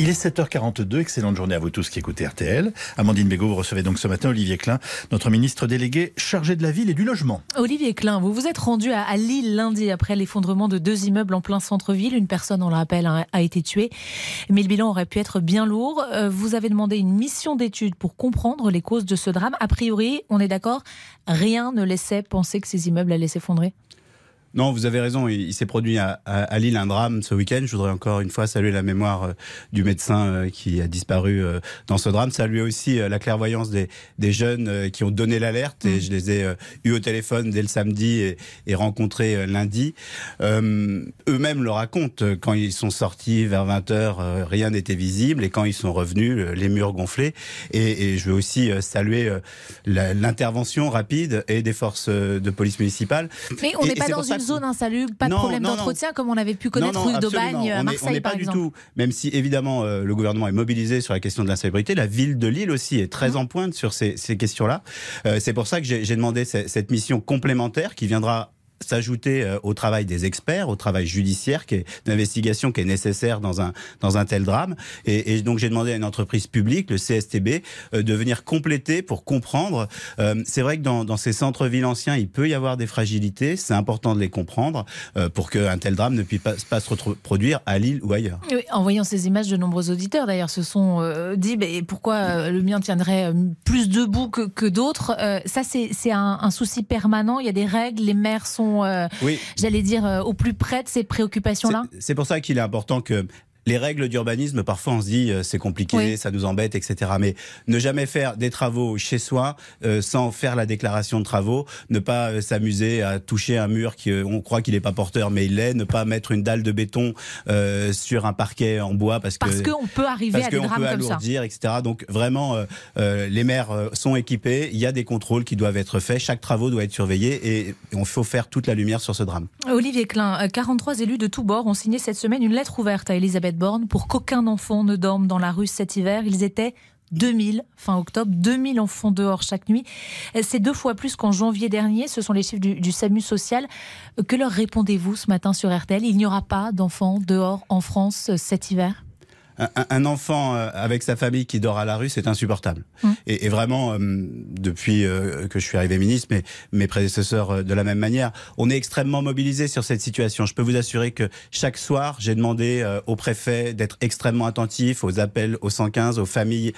Il est 7h42, excellente journée à vous tous qui écoutez RTL. Amandine Bégaud, vous recevez donc ce matin Olivier Klein, notre ministre délégué chargé de la ville et du logement. Olivier Klein, vous vous êtes rendu à, Lille lundi après l'effondrement de deux immeubles en plein centre-ville. Une personne, on le rappelle, a, a, été tuée, mais le bilan aurait pu être bien lourd. Euh, vous avez demandé une mission d'étude pour comprendre les causes de ce drame. A priori, on est d'accord, rien ne laissait penser que ces immeubles allaient s'effondrer non, vous avez raison. Il, s'est produit à, à, Lille un drame ce week-end. Je voudrais encore une fois saluer la mémoire euh, du médecin euh, qui a disparu euh, dans ce drame. Saluer aussi la clairvoyance des, des jeunes qui ont donné l'alerte. Et mm. je les ai eus au téléphone dès le samedi et, et rencontrés lundi. Eux-mêmes le racontent. Quand ils sont sortis vers 20h, rien n'était visible. Et quand ils sont revenus, les murs gonflés. Et, et je veux aussi saluer l'intervention rapide et des forces de police municipale. Mais on n'est pas dans une zone insalubre, pas de problème d'entretien comme on avait pu connaître rue d'Aubagne, Marseille on n'est pas du tout, même si évidemment euh, le gouvernement est mobilisé sur la question de l'insalubrité, la ville de Lille aussi est très mmh. en pointe sur ces, ces questions-là. Euh, c'est pour ça que j'ai demandé cette mission complémentaire qui viendra s'ajouter euh, au travail des experts, au travail judiciaire, qui est d'investigation qui est nécessaire dans un dans un tel drame. Et, donc j'ai demandé à une entreprise publique, le CSTB, euh, de venir compléter pour comprendre. Euh, c'est vrai que dans, ces centres-villes anciens, il peut y avoir des fragilités. C'est important de les comprendre euh, pour qu'un tel drame ne puisse pas, se reproduire à Lille ou ailleurs. En voyant ces images, de nombreux auditeurs d'ailleurs se sont dit mais pourquoi le mien tiendrait plus debout que, que d'autres. ça c'est un souci permanent. Il y a des règles. Les maires sont euh, j'allais dire, euh, au plus près de ces préoccupations-là. C'est pour ça qu'il est important que les règles d'urbanisme, parfois on se dit euh, c'est compliqué, ça nous embête, etc. Mais ne jamais faire des travaux chez soi euh, sans faire la déclaration de travaux, ne pas euh, s'amuser à toucher un mur qui on croit qu'il n'est pas porteur mais il l'est, ne pas mettre une dalle de béton sur un parquet en bois parce, parce que qu'on peut arriver à des drames peut alourdir, etc. Donc vraiment, les maires sont équipés, il y a des contrôles qui doivent être faits, chaque travaux doit être surveillé et on faut faire toute la lumière sur ce drame. Olivier Klein, 43 élus de tous bords ont signé cette semaine une lettre ouverte à Elisabeth Pour qu'aucun enfant ne dorme dans la rue cet hiver. Ils étaient 2000 fin octobre, 2000 enfants dehors chaque nuit. C'est deux fois plus qu'en janvier dernier. Ce sont les chiffres du, du SAMU social. Que leur répondez-vous ce matin sur RTL Il n'y aura pas d'enfants dehors en France cet hiver? Un, enfant euh, avec sa famille qui dort à la rue, c'est insupportable. Hum. Et, vraiment, euh, depuis euh, que je suis arrivé ministre, mais mes prédécesseurs de la même manière, on est extrêmement mobilisé sur cette situation. Je peux vous assurer que chaque soir, j'ai demandé au préfet d'être extrêmement attentif aux appels au 115, aux familles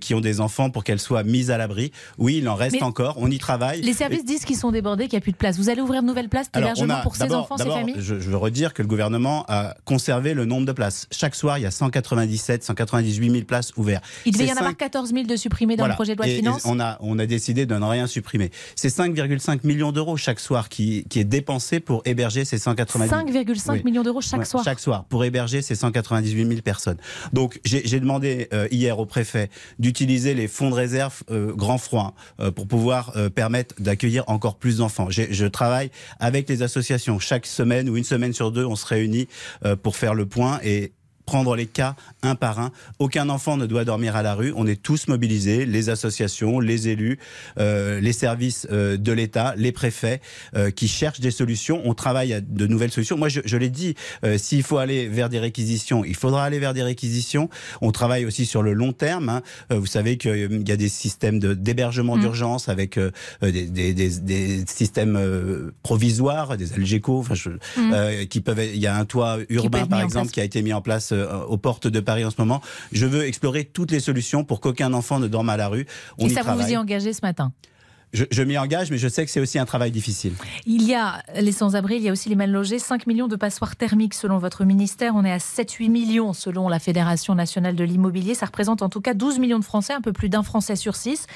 qui ont des enfants pour qu'elles soient mises à l'abri. Oui, il en reste encore, on y travaille. Les services disent qu'ils sont débordés, qu'il n'y a plus de place. Vous allez ouvrir de nouvelles places d'hébergement pour ces enfants, ces familles? je, je veux redire que le gouvernement a conservé le nombre de places. Chaque soir, il y a 180 197, 198 000 places ouvertes. Il devait y en avoir 14 000 de supprimés dans le projet de loi de finances. On a, on a décidé de ne rien supprimer. C'est 5,5 millions d'euros chaque soir qui, qui est dépensé pour héberger ces 198 5,5 millions d'euros chaque soir. Chaque soir pour héberger ces 198 000 personnes. Donc j'ai demandé euh, hier au préfet d'utiliser les fonds de réserve euh, grand froid euh, pour pouvoir permettre d'accueillir encore plus d'enfants. Je travaille avec les associations chaque semaine ou une semaine sur deux, on se réunit pour faire le point et prendre les cas un par un. Aucun enfant ne doit dormir à la rue. On est tous mobilisés, les associations, les élus, euh, les services euh, de l'État, les préfets, euh, qui cherchent des solutions. On travaille à de nouvelles solutions. Moi, je, je l'ai dit, s'il faut aller vers des réquisitions, il faudra aller vers des réquisitions. On travaille aussi sur le long terme. Hein. Vous savez qu'il y a des systèmes d'hébergement mmh. d'urgence avec des, des, des, des, systèmes provisoires, des algéco, enfin, mmh. qui peuvent. Il y a un toit urbain, par exemple, qui a été mis en place euh, aux portes de Paris en ce moment. Je veux explorer toutes les solutions pour qu'aucun enfant ne dorme à la rue. On Et ça, vous vous y engagez ce matin? Je, m'y engage, mais je sais que c'est aussi un travail difficile. Il y a les sans-abri, il y a aussi les mal logés. 5 millions de passoires thermiques selon votre ministère. On est à 7-8 millions selon la Fédération nationale de l'immobilier. Ça représente en tout cas 12 millions de Français, un peu plus d'un Français sur 6.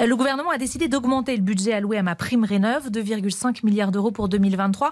Euh, le gouvernement a décidé d'augmenter le budget alloué à ma prime rénov, 2,5 milliards d'euros pour 2023.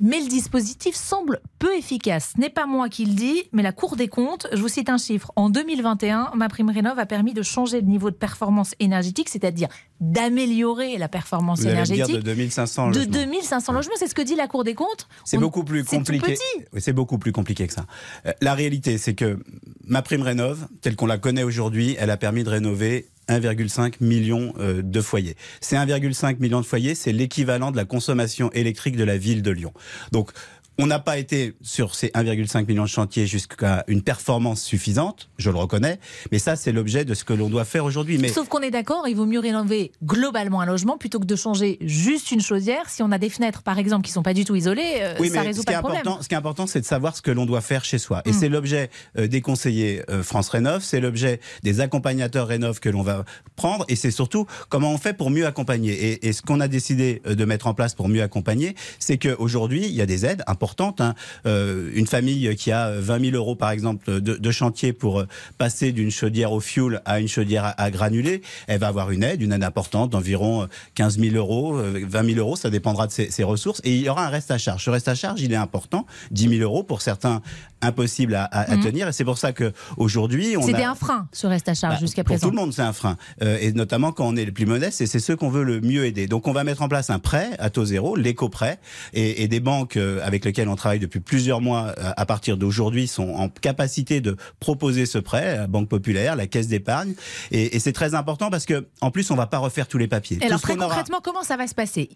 Mais le dispositif semble peu efficace. Ce n'est pas moi qui le dis, mais la Cour des comptes. Je vous cite un chiffre. En 2021, ma prime rénov a permis de changer le niveau de performance énergétique, c'est-à-dire d'améliorer la performance énergétique. de 2500 logements. De 2500 logements, c'est ce que dit la Cour des comptes. C'est beaucoup plus compliqué. C'est beaucoup plus compliqué que ça. Euh, la réalité, c'est que ma prime rénov, telle qu'on la connaît aujourd'hui, elle a permis de rénover 1,5 million euh, de foyers. Ces 1,5 million de foyers, c'est l'équivalent de la consommation électrique de la ville de Lyon. Donc, on n'a pas été sur ces 1,5 million de chantiers jusqu'à une performance suffisante, je le reconnais, mais ça c'est l'objet de ce que l'on doit faire aujourd'hui. Mais... Sauf qu'on est d'accord, il vaut mieux rénover globalement un logement plutôt que de changer juste une chaudière. Si on a des fenêtres par exemple qui ne sont pas du tout isolées, euh, oui, ça résout pas le problème. Ce qui est important, c'est de savoir ce que l'on doit faire chez soi. Et mm. c'est l'objet euh, des conseillers euh, France Rénov, c'est l'objet des accompagnateurs Rénov que l'on va prendre, et c'est surtout comment on fait pour mieux accompagner. Et, et ce qu'on a décidé de mettre en place pour mieux accompagner, c'est qu'aujourd'hui, il y a des aides importantes importante. Hein. Euh, une famille qui a 20 000 euros, par exemple, de, de chantier pour euh, passer d'une chaudière au fioul à une chaudière à, à, granulés, elle va avoir une aide, une aide importante d'environ 15 000 euros, 20 000 euros, ça dépendra de ses, ses, ressources. Et il y aura un reste à charge. Ce reste à charge, il est important, 10 000 euros pour certains impossible à, à, mmh. tenir. Et c'est pour ça qu'aujourd'hui, on C'était un frein, ce reste à charge bah, jusqu'à présent. Pour tout le monde, c'est un frein. Euh, et notamment quand on est les plus modestes, et c'est ceux qu'on veut le mieux aider. Donc on va mettre en place un prêt à taux zéro, l'éco-prêt, et, et, des banques avec lesquelles on travaille depuis plusieurs mois euh, à partir d'aujourd'hui sont en capacité de proposer ce prêt, la Banque Populaire, la Caisse d'épargne. Et, et c'est très important parce que en plus, on va pas refaire tous les papiers. alors très concrètement, comment ça va se passer?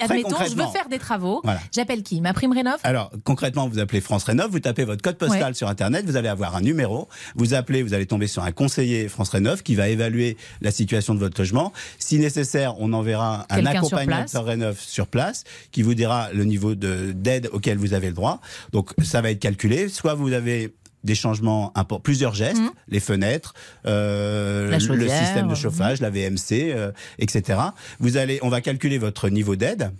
Admettons, je veux faire des travaux. Voilà. J'appelle qui? Ma prime rénov? Alors concrètement, vous appelez France Rénov, vous tapez votre code postal ouais. sur Internet, vous allez avoir un numéro. Vous appelez, vous allez tomber sur un conseiller France Rénov qui va évaluer la situation de votre logement. Si nécessaire, on enverra un accompagnateur Rénov sur place qui vous dira le niveau d'aide auquel vous vous avez le droit. Donc ça va être calculé. Soit vous avez des changements importants, plusieurs gestes, mmh. les fenêtres, euh, le système de chauffage, mmh. la VMC, euh, etc. Vous allez, on va calculer votre niveau d'aide.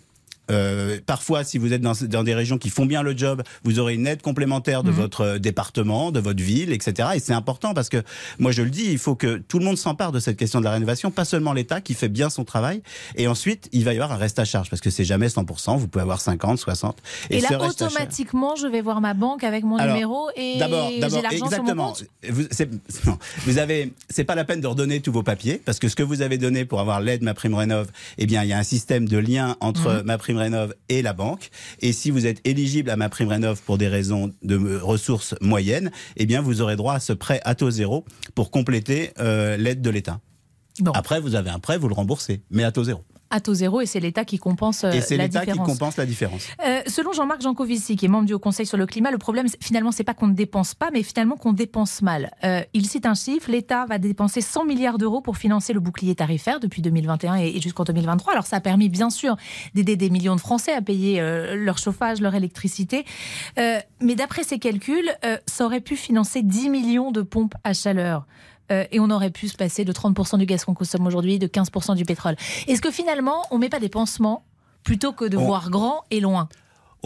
Euh, parfois, si vous êtes dans, dans, des régions qui font bien le job, vous aurez une aide complémentaire de mmh. votre département, de votre ville, etc. Et c'est important parce que, moi je le dis, il faut que tout le monde s'empare de cette question de la rénovation, pas seulement l'État qui fait bien son travail. Et ensuite, il va y avoir un reste à charge parce que c'est jamais 100%. Vous pouvez avoir 50, 60. Et, et là, automatiquement, je vais voir ma banque avec mon Alors, numéro et j'ai l'argent sur mon compte. Vous, non, vous avez, c'est pas la peine de redonner tous vos papiers parce que ce que vous avez donné pour avoir l'aide ma prime rénov, eh bien, il y a un système de lien entre mmh. ma prime Rénov et la banque. Et si vous êtes éligible à ma prime Rénov pour des raisons de ressources moyennes, eh bien vous aurez droit à ce prêt à taux zéro pour compléter euh, l'aide de l'État. Bon. Après, vous avez un prêt, vous le remboursez, mais à taux zéro à taux zéro et c'est l'État qui compense euh, et c'est l'État qui compense la différence. Euh, selon Jean-Marc Jancovici, qui est membre du Haut Conseil sur le climat, le problème finalement c'est pas qu'on ne dépense pas, mais finalement qu'on dépense mal. Euh, il cite un chiffre l'État va dépenser 100 milliards d'euros pour financer le bouclier tarifaire depuis 2021 et, jusqu'en 2023. Alors ça a permis bien sûr d'aider des millions de Français à payer euh, leur chauffage, leur électricité, euh, mais d'après ses calculs, ça aurait pu financer 10 millions de pompes à chaleur. Euh, et on aurait pu se passer de 30% du gaz qu'on consomme aujourd'hui, de 15% du pétrole. Est-ce que finalement, on ne met pas des pansements plutôt que de on... voir grand et loin?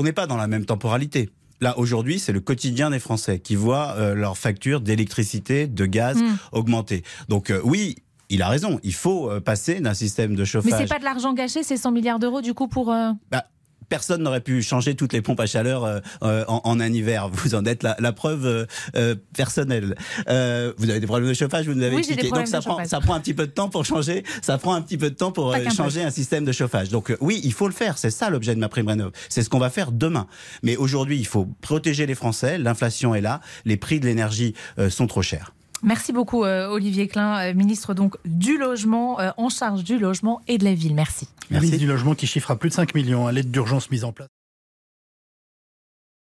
On n'est pas dans la même temporalité. Là, aujourd'hui, c'est le quotidien des Français qui voient euh, leurs factures d'électricité, de gaz mmh. augmenter. Donc euh, oui, il a raison. Il faut euh, passer d'un système de chauffage. Mais c'est pas de l'argent gâché, c'est 100 milliards d'euros du coup pour. Euh... Bah, personne n'aurait pu changer toutes les pompes à chaleur euh, en, en, un hiver. Vous en êtes la, la preuve euh, euh, personnelle. Euh, vous avez des problèmes de chauffage, vous nous avez oui, expliqué. Donc ça prend, ça prend un petit peu de temps pour changer. Ça prend un petit peu de temps pour changer un système de chauffage. Donc oui, il faut le faire. C'est ça l'objet de ma prime rénov. C'est ce qu'on va faire demain. Mais aujourd'hui, il faut protéger les Français. L'inflation est là. Les prix de l'énergie sont trop chers. Merci beaucoup euh, Olivier Klein, euh, ministre donc du logement, euh, en charge du logement et de la ville. Merci. Merci. Ministre du logement qui chiffre à plus de 5 millions à l'aide d'urgence mise en place.